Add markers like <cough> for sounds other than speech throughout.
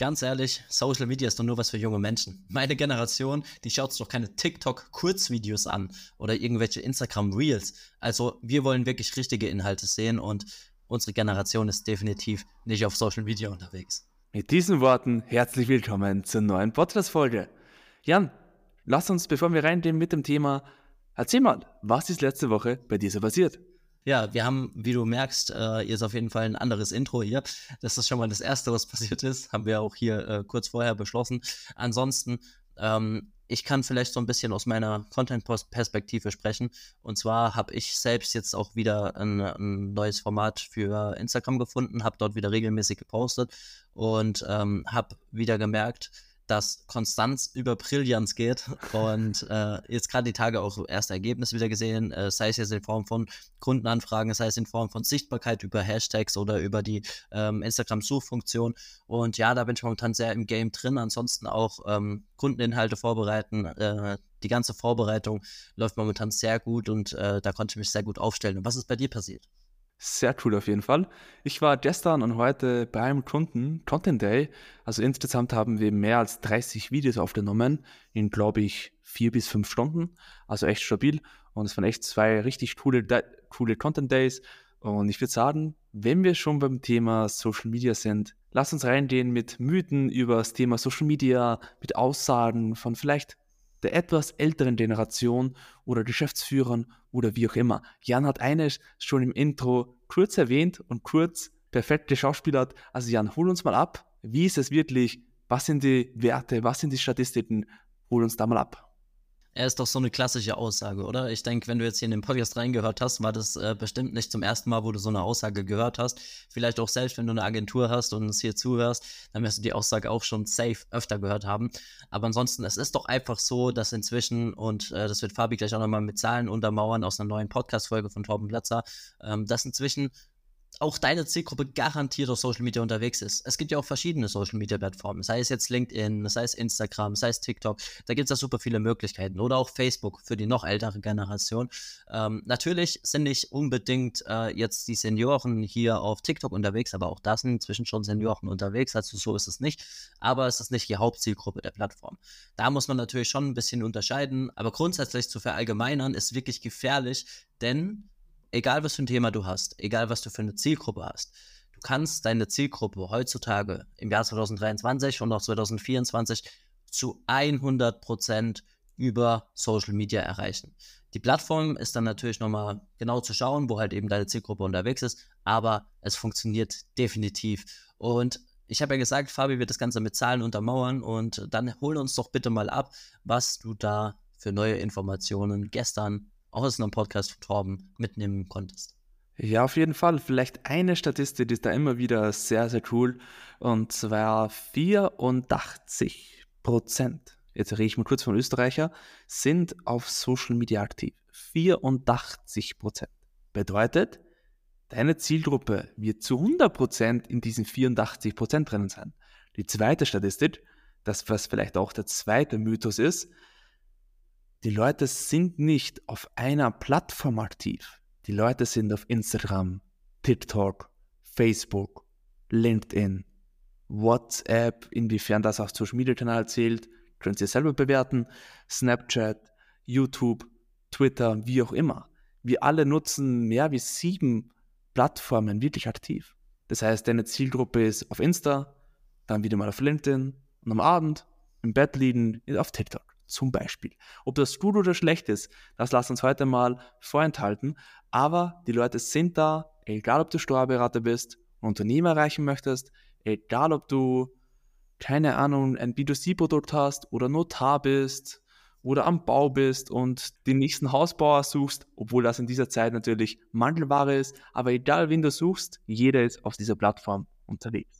Ganz ehrlich, Social Media ist doch nur was für junge Menschen. <laughs> Meine Generation, die schaut sich doch keine TikTok-Kurzvideos an oder irgendwelche Instagram-Reels. Also wir wollen wirklich richtige Inhalte sehen und unsere Generation ist definitiv nicht auf Social Media unterwegs. Mit diesen Worten herzlich willkommen zur neuen Podcast-Folge. Jan, lass uns, bevor wir reingehen mit dem Thema, erzähl mal, was ist letzte Woche bei dir so passiert? Ja, wir haben, wie du merkst, äh, ist auf jeden Fall ein anderes Intro hier. Das ist schon mal das Erste, was <laughs> passiert ist. Haben wir auch hier äh, kurz vorher beschlossen. Ansonsten, ähm, ich kann vielleicht so ein bisschen aus meiner Content-Perspektive sprechen. Und zwar habe ich selbst jetzt auch wieder ein, ein neues Format für Instagram gefunden, habe dort wieder regelmäßig gepostet und ähm, habe wieder gemerkt, dass Konstanz über Brillanz geht. Und <laughs> äh, jetzt gerade die Tage auch erste Ergebnisse wieder gesehen, äh, sei es jetzt in Form von Kundenanfragen, sei es in Form von Sichtbarkeit über Hashtags oder über die ähm, Instagram-Suchfunktion. Und ja, da bin ich momentan sehr im Game drin. Ansonsten auch ähm, Kundeninhalte vorbereiten. Äh, die ganze Vorbereitung läuft momentan sehr gut und äh, da konnte ich mich sehr gut aufstellen. Und was ist bei dir passiert? Sehr cool auf jeden Fall. Ich war gestern und heute beim Kunden Content Day. Also insgesamt haben wir mehr als 30 Videos aufgenommen in, glaube ich, vier bis fünf Stunden. Also echt stabil. Und es waren echt zwei richtig coole, coole Content Days. Und ich würde sagen, wenn wir schon beim Thema Social Media sind, lass uns reingehen mit Mythen über das Thema Social Media, mit Aussagen von vielleicht der etwas älteren Generation oder Geschäftsführern oder wie auch immer. Jan hat eines schon im Intro kurz erwähnt und kurz perfekt geschauspielert. Also Jan, hol uns mal ab. Wie ist es wirklich? Was sind die Werte? Was sind die Statistiken? Hol uns da mal ab. Er ist doch so eine klassische Aussage, oder? Ich denke, wenn du jetzt hier in den Podcast reingehört hast, war das äh, bestimmt nicht zum ersten Mal, wo du so eine Aussage gehört hast. Vielleicht auch selbst, wenn du eine Agentur hast und uns hier zuhörst, dann wirst du die Aussage auch schon safe öfter gehört haben. Aber ansonsten, es ist doch einfach so, dass inzwischen, und äh, das wird Fabi gleich auch nochmal mit Zahlen untermauern aus einer neuen Podcast-Folge von Torben Platzer, ähm, dass inzwischen auch deine Zielgruppe garantiert auf Social Media unterwegs ist. Es gibt ja auch verschiedene Social Media Plattformen, sei es jetzt LinkedIn, sei es Instagram, sei es TikTok, da gibt es ja super viele Möglichkeiten. Oder auch Facebook für die noch ältere Generation. Ähm, natürlich sind nicht unbedingt äh, jetzt die Senioren hier auf TikTok unterwegs, aber auch da sind inzwischen schon Senioren unterwegs, also so ist es nicht. Aber es ist nicht die Hauptzielgruppe der Plattform. Da muss man natürlich schon ein bisschen unterscheiden, aber grundsätzlich zu verallgemeinern ist wirklich gefährlich, denn egal was für ein Thema du hast, egal was du für eine Zielgruppe hast, du kannst deine Zielgruppe heutzutage im Jahr 2023 und auch 2024 zu 100% über Social Media erreichen. Die Plattform ist dann natürlich nochmal genau zu schauen, wo halt eben deine Zielgruppe unterwegs ist, aber es funktioniert definitiv. Und ich habe ja gesagt, Fabi wird das Ganze mit Zahlen untermauern und dann hol uns doch bitte mal ab, was du da für neue Informationen gestern aus einem Podcast von Torben mitnehmen konntest. Ja, auf jeden Fall. Vielleicht eine Statistik die ist da immer wieder sehr, sehr cool. Und zwar 84 Prozent, jetzt rede ich mal kurz von Österreicher, sind auf Social Media aktiv. 84 Prozent. Bedeutet, deine Zielgruppe wird zu 100 Prozent in diesen 84 Prozent drinnen sein. Die zweite Statistik, das was vielleicht auch der zweite Mythos ist, die Leute sind nicht auf einer Plattform aktiv. Die Leute sind auf Instagram, TikTok, Facebook, LinkedIn, WhatsApp, inwiefern das auf Social Media Kanal zählt, könnt ihr selber bewerten, Snapchat, YouTube, Twitter, wie auch immer. Wir alle nutzen mehr wie sieben Plattformen wirklich aktiv. Das heißt, deine Zielgruppe ist auf Insta, dann wieder mal auf LinkedIn und am Abend im Bett liegen auf TikTok zum Beispiel. Ob das gut oder schlecht ist, das lass uns heute mal vorenthalten. Aber die Leute sind da, egal ob du Steuerberater bist, Unternehmer erreichen möchtest, egal ob du, keine Ahnung, ein B2C-Produkt hast oder Notar bist oder am Bau bist und den nächsten Hausbauer suchst, obwohl das in dieser Zeit natürlich Mangelware ist, aber egal wen du suchst, jeder ist auf dieser Plattform unterwegs.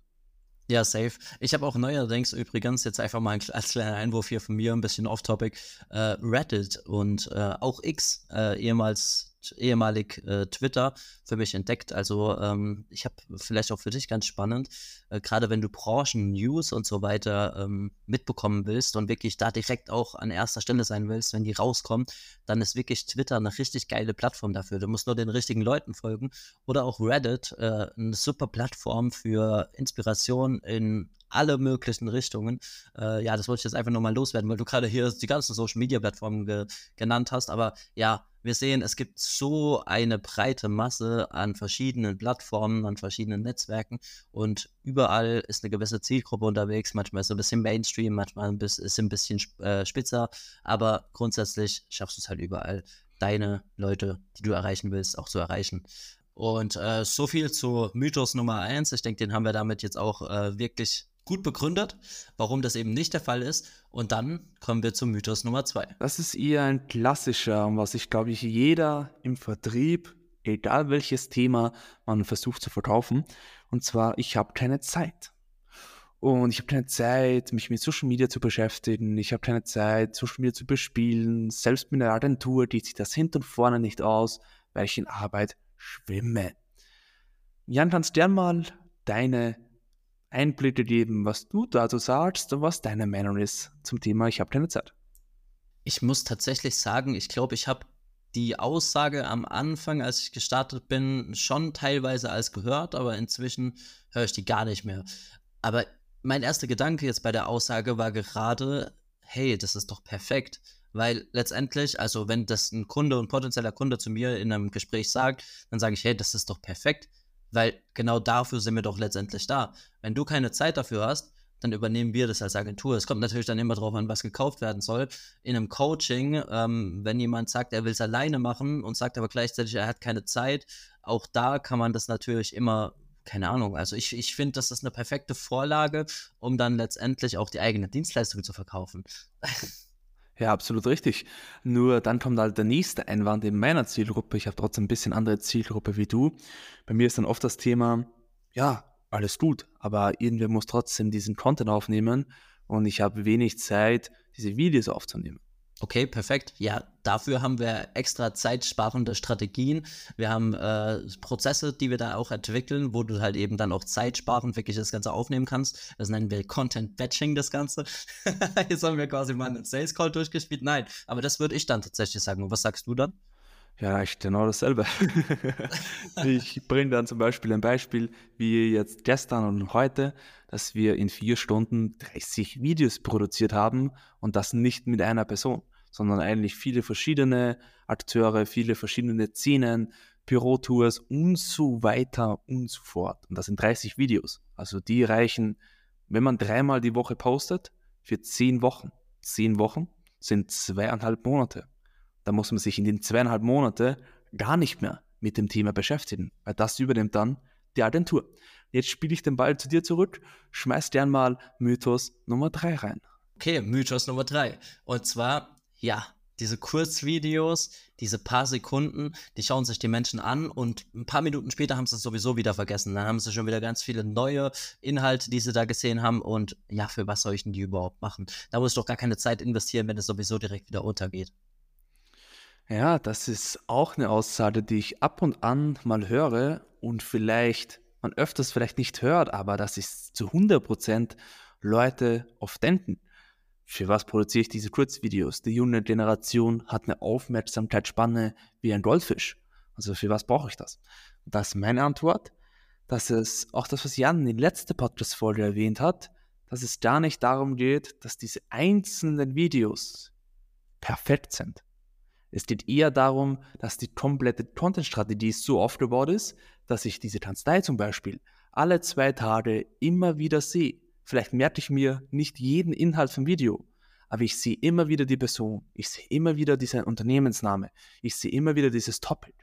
Ja, safe. Ich habe auch neuerdings übrigens, jetzt einfach mal als kleiner Einwurf hier von mir, ein bisschen off-topic, äh, Reddit und äh, auch X, äh, ehemals ehemalig äh, Twitter für mich entdeckt. Also ähm, ich habe vielleicht auch für dich ganz spannend, äh, gerade wenn du Branchen-News und so weiter ähm, mitbekommen willst und wirklich da direkt auch an erster Stelle sein willst, wenn die rauskommen, dann ist wirklich Twitter eine richtig geile Plattform dafür. Du musst nur den richtigen Leuten folgen. Oder auch Reddit, äh, eine super Plattform für Inspiration in alle möglichen Richtungen. Äh, ja, das wollte ich jetzt einfach nochmal loswerden, weil du gerade hier die ganzen Social Media Plattformen ge genannt hast. Aber ja, wir sehen, es gibt so eine breite Masse an verschiedenen Plattformen, an verschiedenen Netzwerken und überall ist eine gewisse Zielgruppe unterwegs. Manchmal ist es ein bisschen Mainstream, manchmal ist es ein bisschen äh, spitzer, aber grundsätzlich schaffst du es halt überall, deine Leute, die du erreichen willst, auch zu erreichen. Und äh, so viel zu Mythos Nummer 1. Ich denke, den haben wir damit jetzt auch äh, wirklich gut begründet, warum das eben nicht der Fall ist. Und dann kommen wir zum Mythos Nummer zwei. Das ist eher ein klassischer, was ich glaube ich jeder im Vertrieb, egal welches Thema man versucht zu verkaufen. Und zwar, ich habe keine Zeit. Und ich habe keine Zeit, mich mit Social Media zu beschäftigen. Ich habe keine Zeit, Social Media zu bespielen. Selbst mit einer Agentur geht sich das hinten und vorne nicht aus, weil ich in Arbeit schwimme. Jan, kannst du dir mal deine Einblicke geben, was du dazu sagst und was deine Meinung ist zum Thema Ich habe keine Zeit. Ich muss tatsächlich sagen, ich glaube, ich habe die Aussage am Anfang, als ich gestartet bin, schon teilweise als gehört, aber inzwischen höre ich die gar nicht mehr. Aber mein erster Gedanke jetzt bei der Aussage war gerade, hey, das ist doch perfekt. Weil letztendlich, also wenn das ein Kunde, ein potenzieller Kunde zu mir in einem Gespräch sagt, dann sage ich, hey, das ist doch perfekt. Weil genau dafür sind wir doch letztendlich da. Wenn du keine Zeit dafür hast, dann übernehmen wir das als Agentur. Es kommt natürlich dann immer darauf an, was gekauft werden soll. In einem Coaching, ähm, wenn jemand sagt, er will es alleine machen und sagt aber gleichzeitig, er hat keine Zeit, auch da kann man das natürlich immer, keine Ahnung, also ich, ich finde, das ist eine perfekte Vorlage, um dann letztendlich auch die eigene Dienstleistung zu verkaufen. <laughs> Ja, absolut richtig. Nur dann kommt halt der nächste Einwand in meiner Zielgruppe. Ich habe trotzdem ein bisschen andere Zielgruppe wie du. Bei mir ist dann oft das Thema, ja, alles gut, aber irgendwer muss trotzdem diesen Content aufnehmen und ich habe wenig Zeit, diese Videos aufzunehmen. Okay, perfekt. Ja, dafür haben wir extra zeitsparende Strategien. Wir haben äh, Prozesse, die wir da auch entwickeln, wo du halt eben dann auch zeitsparend wirklich das Ganze aufnehmen kannst. Das nennen wir Content Batching, das Ganze. <laughs> Jetzt haben wir quasi mal einen Sales Call durchgespielt. Nein, aber das würde ich dann tatsächlich sagen. Und was sagst du dann? Ja, ich genau dasselbe. <laughs> ich bringe dann zum Beispiel ein Beispiel, wie jetzt gestern und heute, dass wir in vier Stunden 30 Videos produziert haben und das nicht mit einer Person sondern eigentlich viele verschiedene Akteure, viele verschiedene Szenen, Bürotours und so weiter und so fort. Und das sind 30 Videos. Also die reichen, wenn man dreimal die Woche postet, für zehn Wochen. Zehn Wochen sind zweieinhalb Monate. Da muss man sich in den zweieinhalb Monate gar nicht mehr mit dem Thema beschäftigen, weil das übernimmt dann die Agentur. Jetzt spiele ich den Ball zu dir zurück, schmeiß gern mal Mythos Nummer drei rein. Okay, Mythos Nummer drei. Und zwar ja, diese Kurzvideos, diese paar Sekunden, die schauen sich die Menschen an und ein paar Minuten später haben sie es sowieso wieder vergessen. Dann haben sie schon wieder ganz viele neue Inhalte, die sie da gesehen haben und ja, für was soll ich denn die überhaupt machen? Da muss ich doch gar keine Zeit investieren, wenn es sowieso direkt wieder untergeht. Ja, das ist auch eine Aussage, die ich ab und an mal höre und vielleicht man öfters vielleicht nicht hört, aber das ist zu 100% Leute oft denken. Für was produziere ich diese Kurzvideos? Die junge Generation hat eine Aufmerksamkeitsspanne wie ein Goldfisch. Also für was brauche ich das? das ist meine Antwort, dass es auch das, was Jan in der letzten Podcast-Folge erwähnt hat, dass es gar nicht darum geht, dass diese einzelnen Videos perfekt sind. Es geht eher darum, dass die komplette Content-Strategie so aufgebaut ist, dass ich diese Kanzlei zum Beispiel alle zwei Tage immer wieder sehe Vielleicht merke ich mir nicht jeden Inhalt vom Video, aber ich sehe immer wieder die Person, ich sehe immer wieder diesen Unternehmensname, ich sehe immer wieder dieses Topic.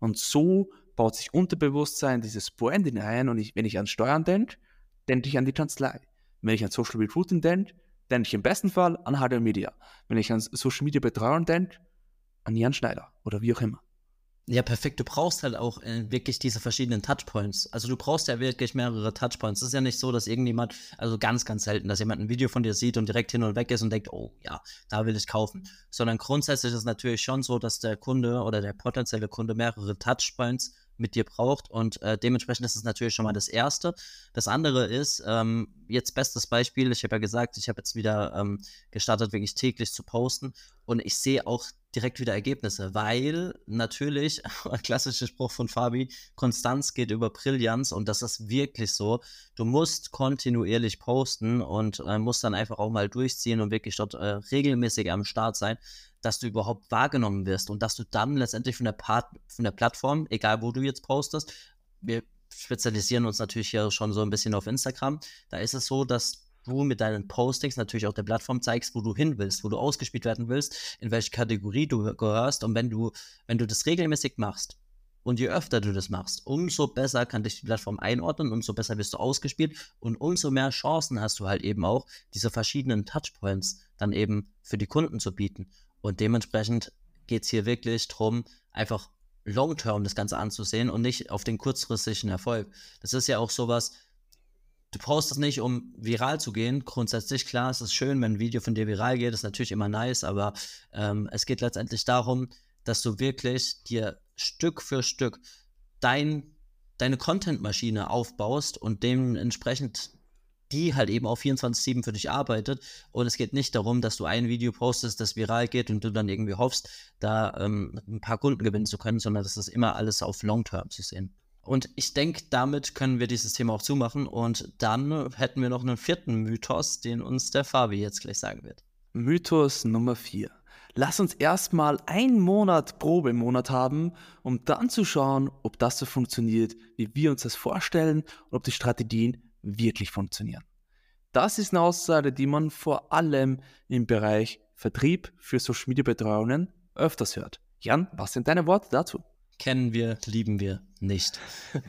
Und so baut sich Unterbewusstsein dieses Branding ein und ich, wenn ich an Steuern denke, denke ich an die Kanzlei. Wenn ich an Social Recruiting denke, denke ich im besten Fall an HD Media. Wenn ich an Social Media Betreuung denke, an Jan Schneider oder wie auch immer. Ja, perfekt. Du brauchst halt auch äh, wirklich diese verschiedenen Touchpoints. Also du brauchst ja wirklich mehrere Touchpoints. Es ist ja nicht so, dass irgendjemand, also ganz, ganz selten, dass jemand ein Video von dir sieht und direkt hin und weg ist und denkt, oh ja, da will ich kaufen. Sondern grundsätzlich ist es natürlich schon so, dass der Kunde oder der potenzielle Kunde mehrere Touchpoints mit dir braucht. Und äh, dementsprechend ist es natürlich schon mal das Erste. Das andere ist, ähm, jetzt bestes Beispiel, ich habe ja gesagt, ich habe jetzt wieder ähm, gestartet, wirklich täglich zu posten. Und ich sehe auch direkt wieder Ergebnisse, weil natürlich, <laughs> klassischer Spruch von Fabi, Konstanz geht über Brillanz und das ist wirklich so. Du musst kontinuierlich posten und äh, musst dann einfach auch mal durchziehen und wirklich dort äh, regelmäßig am Start sein dass du überhaupt wahrgenommen wirst und dass du dann letztendlich von der, Part, von der Plattform, egal wo du jetzt postest, wir spezialisieren uns natürlich hier schon so ein bisschen auf Instagram, da ist es so, dass du mit deinen Postings natürlich auch der Plattform zeigst, wo du hin willst, wo du ausgespielt werden willst, in welche Kategorie du gehörst und wenn du, wenn du das regelmäßig machst, und je öfter du das machst, umso besser kann dich die Plattform einordnen, umso besser wirst du ausgespielt und umso mehr Chancen hast du halt eben auch, diese verschiedenen Touchpoints dann eben für die Kunden zu bieten. Und dementsprechend geht es hier wirklich darum, einfach long-term das Ganze anzusehen und nicht auf den kurzfristigen Erfolg. Das ist ja auch sowas, du brauchst das nicht, um viral zu gehen. Grundsätzlich, klar, es ist schön, wenn ein Video von dir viral geht, ist natürlich immer nice, aber ähm, es geht letztendlich darum, dass du wirklich dir Stück für Stück dein, deine Content-Maschine aufbaust und dementsprechend die halt eben auch 24-7 für dich arbeitet. Und es geht nicht darum, dass du ein Video postest, das viral geht und du dann irgendwie hoffst, da ähm, ein paar Kunden gewinnen zu können, sondern das ist immer alles auf Long-Term zu sehen. Und ich denke, damit können wir dieses Thema auch zumachen. Und dann hätten wir noch einen vierten Mythos, den uns der Fabi jetzt gleich sagen wird. Mythos Nummer 4. Lass uns erstmal einen Monat Probemonat haben, um dann zu schauen, ob das so funktioniert, wie wir uns das vorstellen und ob die Strategien wirklich funktionieren. Das ist eine Aussage, die man vor allem im Bereich Vertrieb für Social Media Betreuungen öfters hört. Jan, was sind deine Worte dazu? Kennen wir, lieben wir nicht.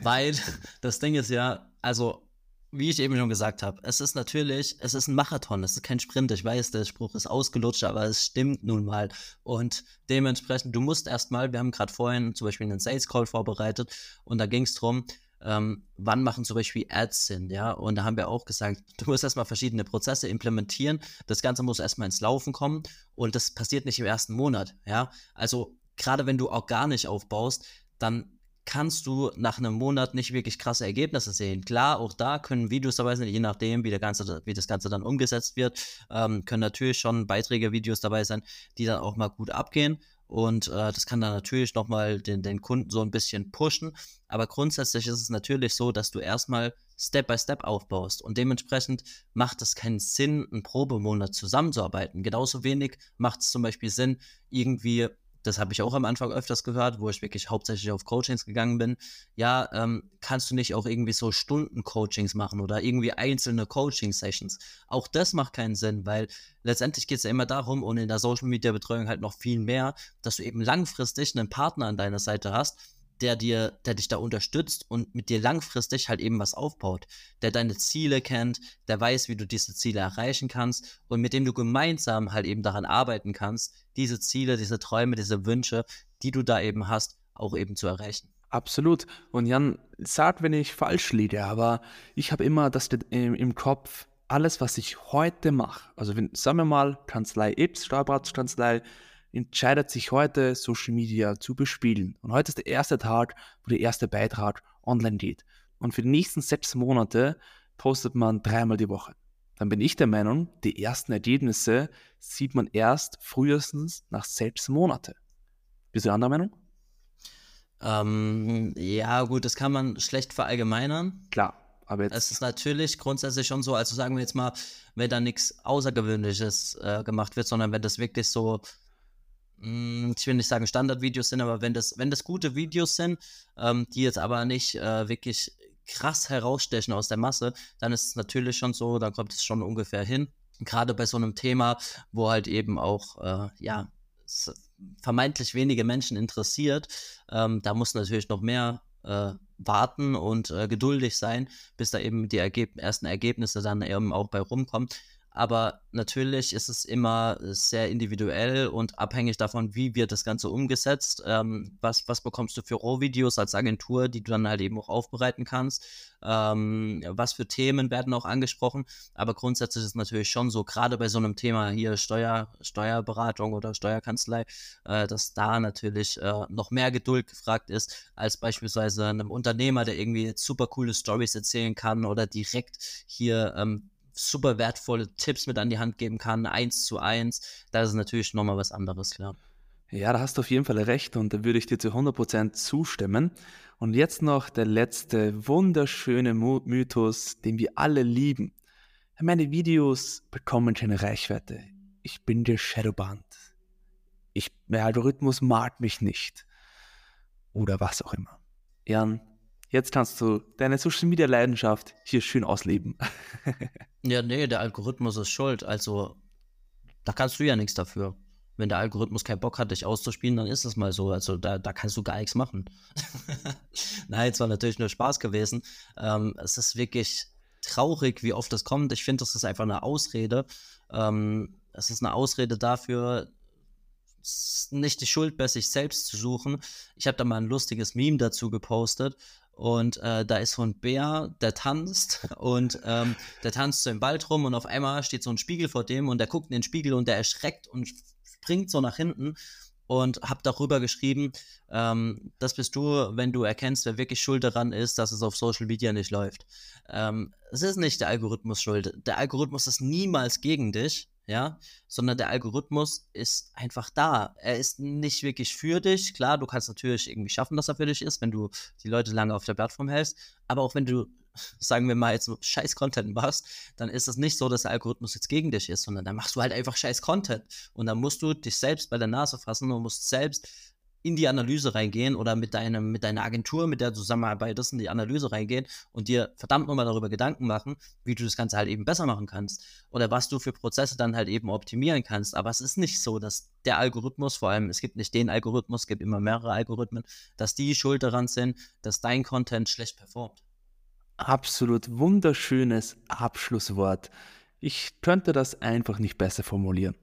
Weil <laughs> das Ding ist ja, also wie ich eben schon gesagt habe, es ist natürlich, es ist ein Marathon, es ist kein Sprint. Ich weiß, der Spruch ist ausgelutscht, aber es stimmt nun mal. Und dementsprechend, du musst erstmal, wir haben gerade vorhin zum Beispiel einen Sales Call vorbereitet und da ging es darum, ähm, wann machen zum Beispiel Ads Sinn, ja? Und da haben wir auch gesagt, du musst erstmal verschiedene Prozesse implementieren. Das Ganze muss erstmal ins Laufen kommen und das passiert nicht im ersten Monat, ja? Also, gerade wenn du organisch aufbaust, dann kannst du nach einem Monat nicht wirklich krasse Ergebnisse sehen. Klar, auch da können Videos dabei sein, je nachdem, wie, der ganze, wie das Ganze dann umgesetzt wird, ähm, können natürlich schon Beiträge, Videos dabei sein, die dann auch mal gut abgehen. Und äh, das kann dann natürlich nochmal den, den Kunden so ein bisschen pushen. Aber grundsätzlich ist es natürlich so, dass du erstmal Step by Step aufbaust. Und dementsprechend macht es keinen Sinn, einen Probemonat zusammenzuarbeiten. Genauso wenig macht es zum Beispiel Sinn, irgendwie das habe ich auch am Anfang öfters gehört, wo ich wirklich hauptsächlich auf Coachings gegangen bin. Ja, ähm, kannst du nicht auch irgendwie so Stunden-Coachings machen oder irgendwie einzelne Coaching-Sessions? Auch das macht keinen Sinn, weil letztendlich geht es ja immer darum und in der Social-Media-Betreuung halt noch viel mehr, dass du eben langfristig einen Partner an deiner Seite hast, der dir, der dich da unterstützt und mit dir langfristig halt eben was aufbaut, der deine Ziele kennt, der weiß, wie du diese Ziele erreichen kannst und mit dem du gemeinsam halt eben daran arbeiten kannst, diese Ziele, diese Träume, diese Wünsche, die du da eben hast, auch eben zu erreichen. Absolut. Und Jan, sag, wenn ich falsch liege, aber ich habe immer das im Kopf, alles, was ich heute mache, also wenn, sagen wir mal, Kanzlei X, Steuerberaterkanzlei, entscheidet sich heute, Social Media zu bespielen. Und heute ist der erste Tag, wo der erste Beitrag online geht. Und für die nächsten sechs Monate postet man dreimal die Woche. Dann bin ich der Meinung, die ersten Ergebnisse sieht man erst frühestens nach sechs Monaten. Bist du anderer Meinung? Ähm, ja, gut, das kann man schlecht verallgemeinern. Klar, aber jetzt. Es ist natürlich grundsätzlich schon so, also sagen wir jetzt mal, wenn da nichts Außergewöhnliches äh, gemacht wird, sondern wenn das wirklich so ich will nicht sagen Standardvideos sind, aber wenn das, wenn das gute Videos sind, ähm, die jetzt aber nicht äh, wirklich krass herausstechen aus der Masse, dann ist es natürlich schon so, dann kommt es schon ungefähr hin. Gerade bei so einem Thema, wo halt eben auch, äh, ja, vermeintlich wenige Menschen interessiert, ähm, da muss natürlich noch mehr äh, warten und äh, geduldig sein, bis da eben die Ergeb ersten Ergebnisse dann eben auch bei rumkommen. Aber natürlich ist es immer sehr individuell und abhängig davon, wie wird das Ganze umgesetzt. Ähm, was, was bekommst du für Rohvideos als Agentur, die du dann halt eben auch aufbereiten kannst? Ähm, was für Themen werden auch angesprochen? Aber grundsätzlich ist es natürlich schon so, gerade bei so einem Thema hier Steuer, Steuerberatung oder Steuerkanzlei, äh, dass da natürlich äh, noch mehr Geduld gefragt ist, als beispielsweise einem Unternehmer, der irgendwie super coole Stories erzählen kann oder direkt hier ähm, super wertvolle Tipps mit an die Hand geben kann, eins zu eins, da ist natürlich nochmal was anderes, klar. Ja, da hast du auf jeden Fall recht und da würde ich dir zu 100% zustimmen. Und jetzt noch der letzte wunderschöne Mythos, den wir alle lieben. Meine Videos bekommen keine Reichweite. Ich bin der Shadowband. Ich, der Algorithmus mag mich nicht. Oder was auch immer. Jan, Jetzt kannst du deine Social Media Leidenschaft hier schön ausleben. <laughs> ja, nee, der Algorithmus ist schuld. Also, da kannst du ja nichts dafür. Wenn der Algorithmus keinen Bock hat, dich auszuspielen, dann ist es mal so. Also, da, da kannst du gar nichts machen. <laughs> Nein, es war natürlich nur Spaß gewesen. Ähm, es ist wirklich traurig, wie oft das kommt. Ich finde, das ist einfach eine Ausrede. Ähm, es ist eine Ausrede dafür, nicht die Schuld bei sich selbst zu suchen. Ich habe da mal ein lustiges Meme dazu gepostet. Und äh, da ist so ein Bär, der tanzt <laughs> und ähm, der tanzt so im Wald rum und auf einmal steht so ein Spiegel vor dem und der guckt in den Spiegel und der erschreckt und springt so nach hinten und hab darüber geschrieben, ähm, das bist du, wenn du erkennst, wer wirklich schuld daran ist, dass es auf Social Media nicht läuft. Ähm, es ist nicht der Algorithmus schuld. Der Algorithmus ist niemals gegen dich ja, sondern der Algorithmus ist einfach da. Er ist nicht wirklich für dich. Klar, du kannst natürlich irgendwie schaffen, dass er für dich ist, wenn du die Leute lange auf der Plattform hältst. Aber auch wenn du, <laughs> sagen wir mal, jetzt scheiß Content machst, dann ist es nicht so, dass der Algorithmus jetzt gegen dich ist, sondern dann machst du halt einfach scheiß Content. Und dann musst du dich selbst bei der Nase fassen und musst selbst in die Analyse reingehen oder mit, deinem, mit deiner Agentur, mit der du zusammenarbeitest, in die Analyse reingehen und dir verdammt nochmal darüber Gedanken machen, wie du das Ganze halt eben besser machen kannst oder was du für Prozesse dann halt eben optimieren kannst. Aber es ist nicht so, dass der Algorithmus, vor allem es gibt nicht den Algorithmus, es gibt immer mehrere Algorithmen, dass die schuld daran sind, dass dein Content schlecht performt. Absolut wunderschönes Abschlusswort. Ich könnte das einfach nicht besser formulieren.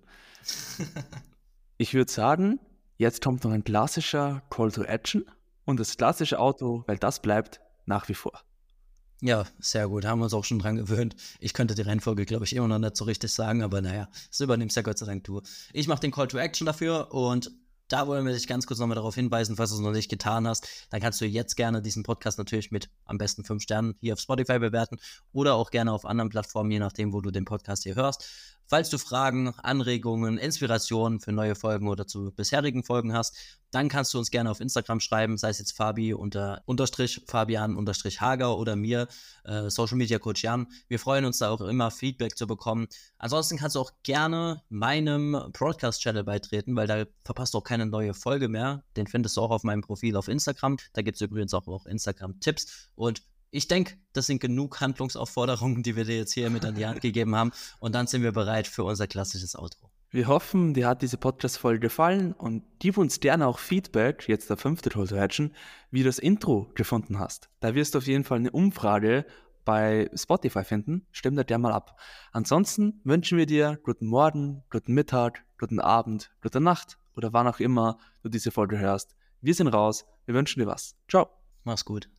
<laughs> ich würde sagen, Jetzt kommt noch ein klassischer Call to Action und das klassische Auto, weil das bleibt nach wie vor. Ja, sehr gut. Haben wir uns auch schon dran gewöhnt. Ich könnte die Reihenfolge, glaube ich, immer noch nicht so richtig sagen, aber naja, das übernimmst ja Gott sei Dank du. Ich mache den Call to Action dafür und da wollen wir dich ganz kurz nochmal darauf hinweisen, falls du es noch nicht getan hast, dann kannst du jetzt gerne diesen Podcast natürlich mit am besten fünf Sternen hier auf Spotify bewerten oder auch gerne auf anderen Plattformen, je nachdem, wo du den Podcast hier hörst. Falls du Fragen, Anregungen, Inspirationen für neue Folgen oder zu bisherigen Folgen hast, dann kannst du uns gerne auf Instagram schreiben, sei es jetzt Fabi unter Unterstrich Fabian Unterstrich Hager oder mir, äh, Social Media Coach Jan. Wir freuen uns da auch immer Feedback zu bekommen. Ansonsten kannst du auch gerne meinem Broadcast-Channel beitreten, weil da verpasst du auch keine neue Folge mehr. Den findest du auch auf meinem Profil auf Instagram. Da gibt es übrigens auch, auch Instagram-Tipps. Und ich denke, das sind genug Handlungsaufforderungen, die wir dir jetzt hier mit an die Hand gegeben haben. Und dann sind wir bereit für unser klassisches Outro. Wir hoffen, dir hat diese Podcast-Folge gefallen und gib uns gerne auch Feedback, jetzt der fünfte Toll zu hatchen, wie du das Intro gefunden hast. Da wirst du auf jeden Fall eine Umfrage bei Spotify finden. Stimm da gerne mal ab. Ansonsten wünschen wir dir guten Morgen, guten Mittag, guten Abend, gute Nacht oder wann auch immer du diese Folge hörst. Wir sind raus. Wir wünschen dir was. Ciao. Mach's gut.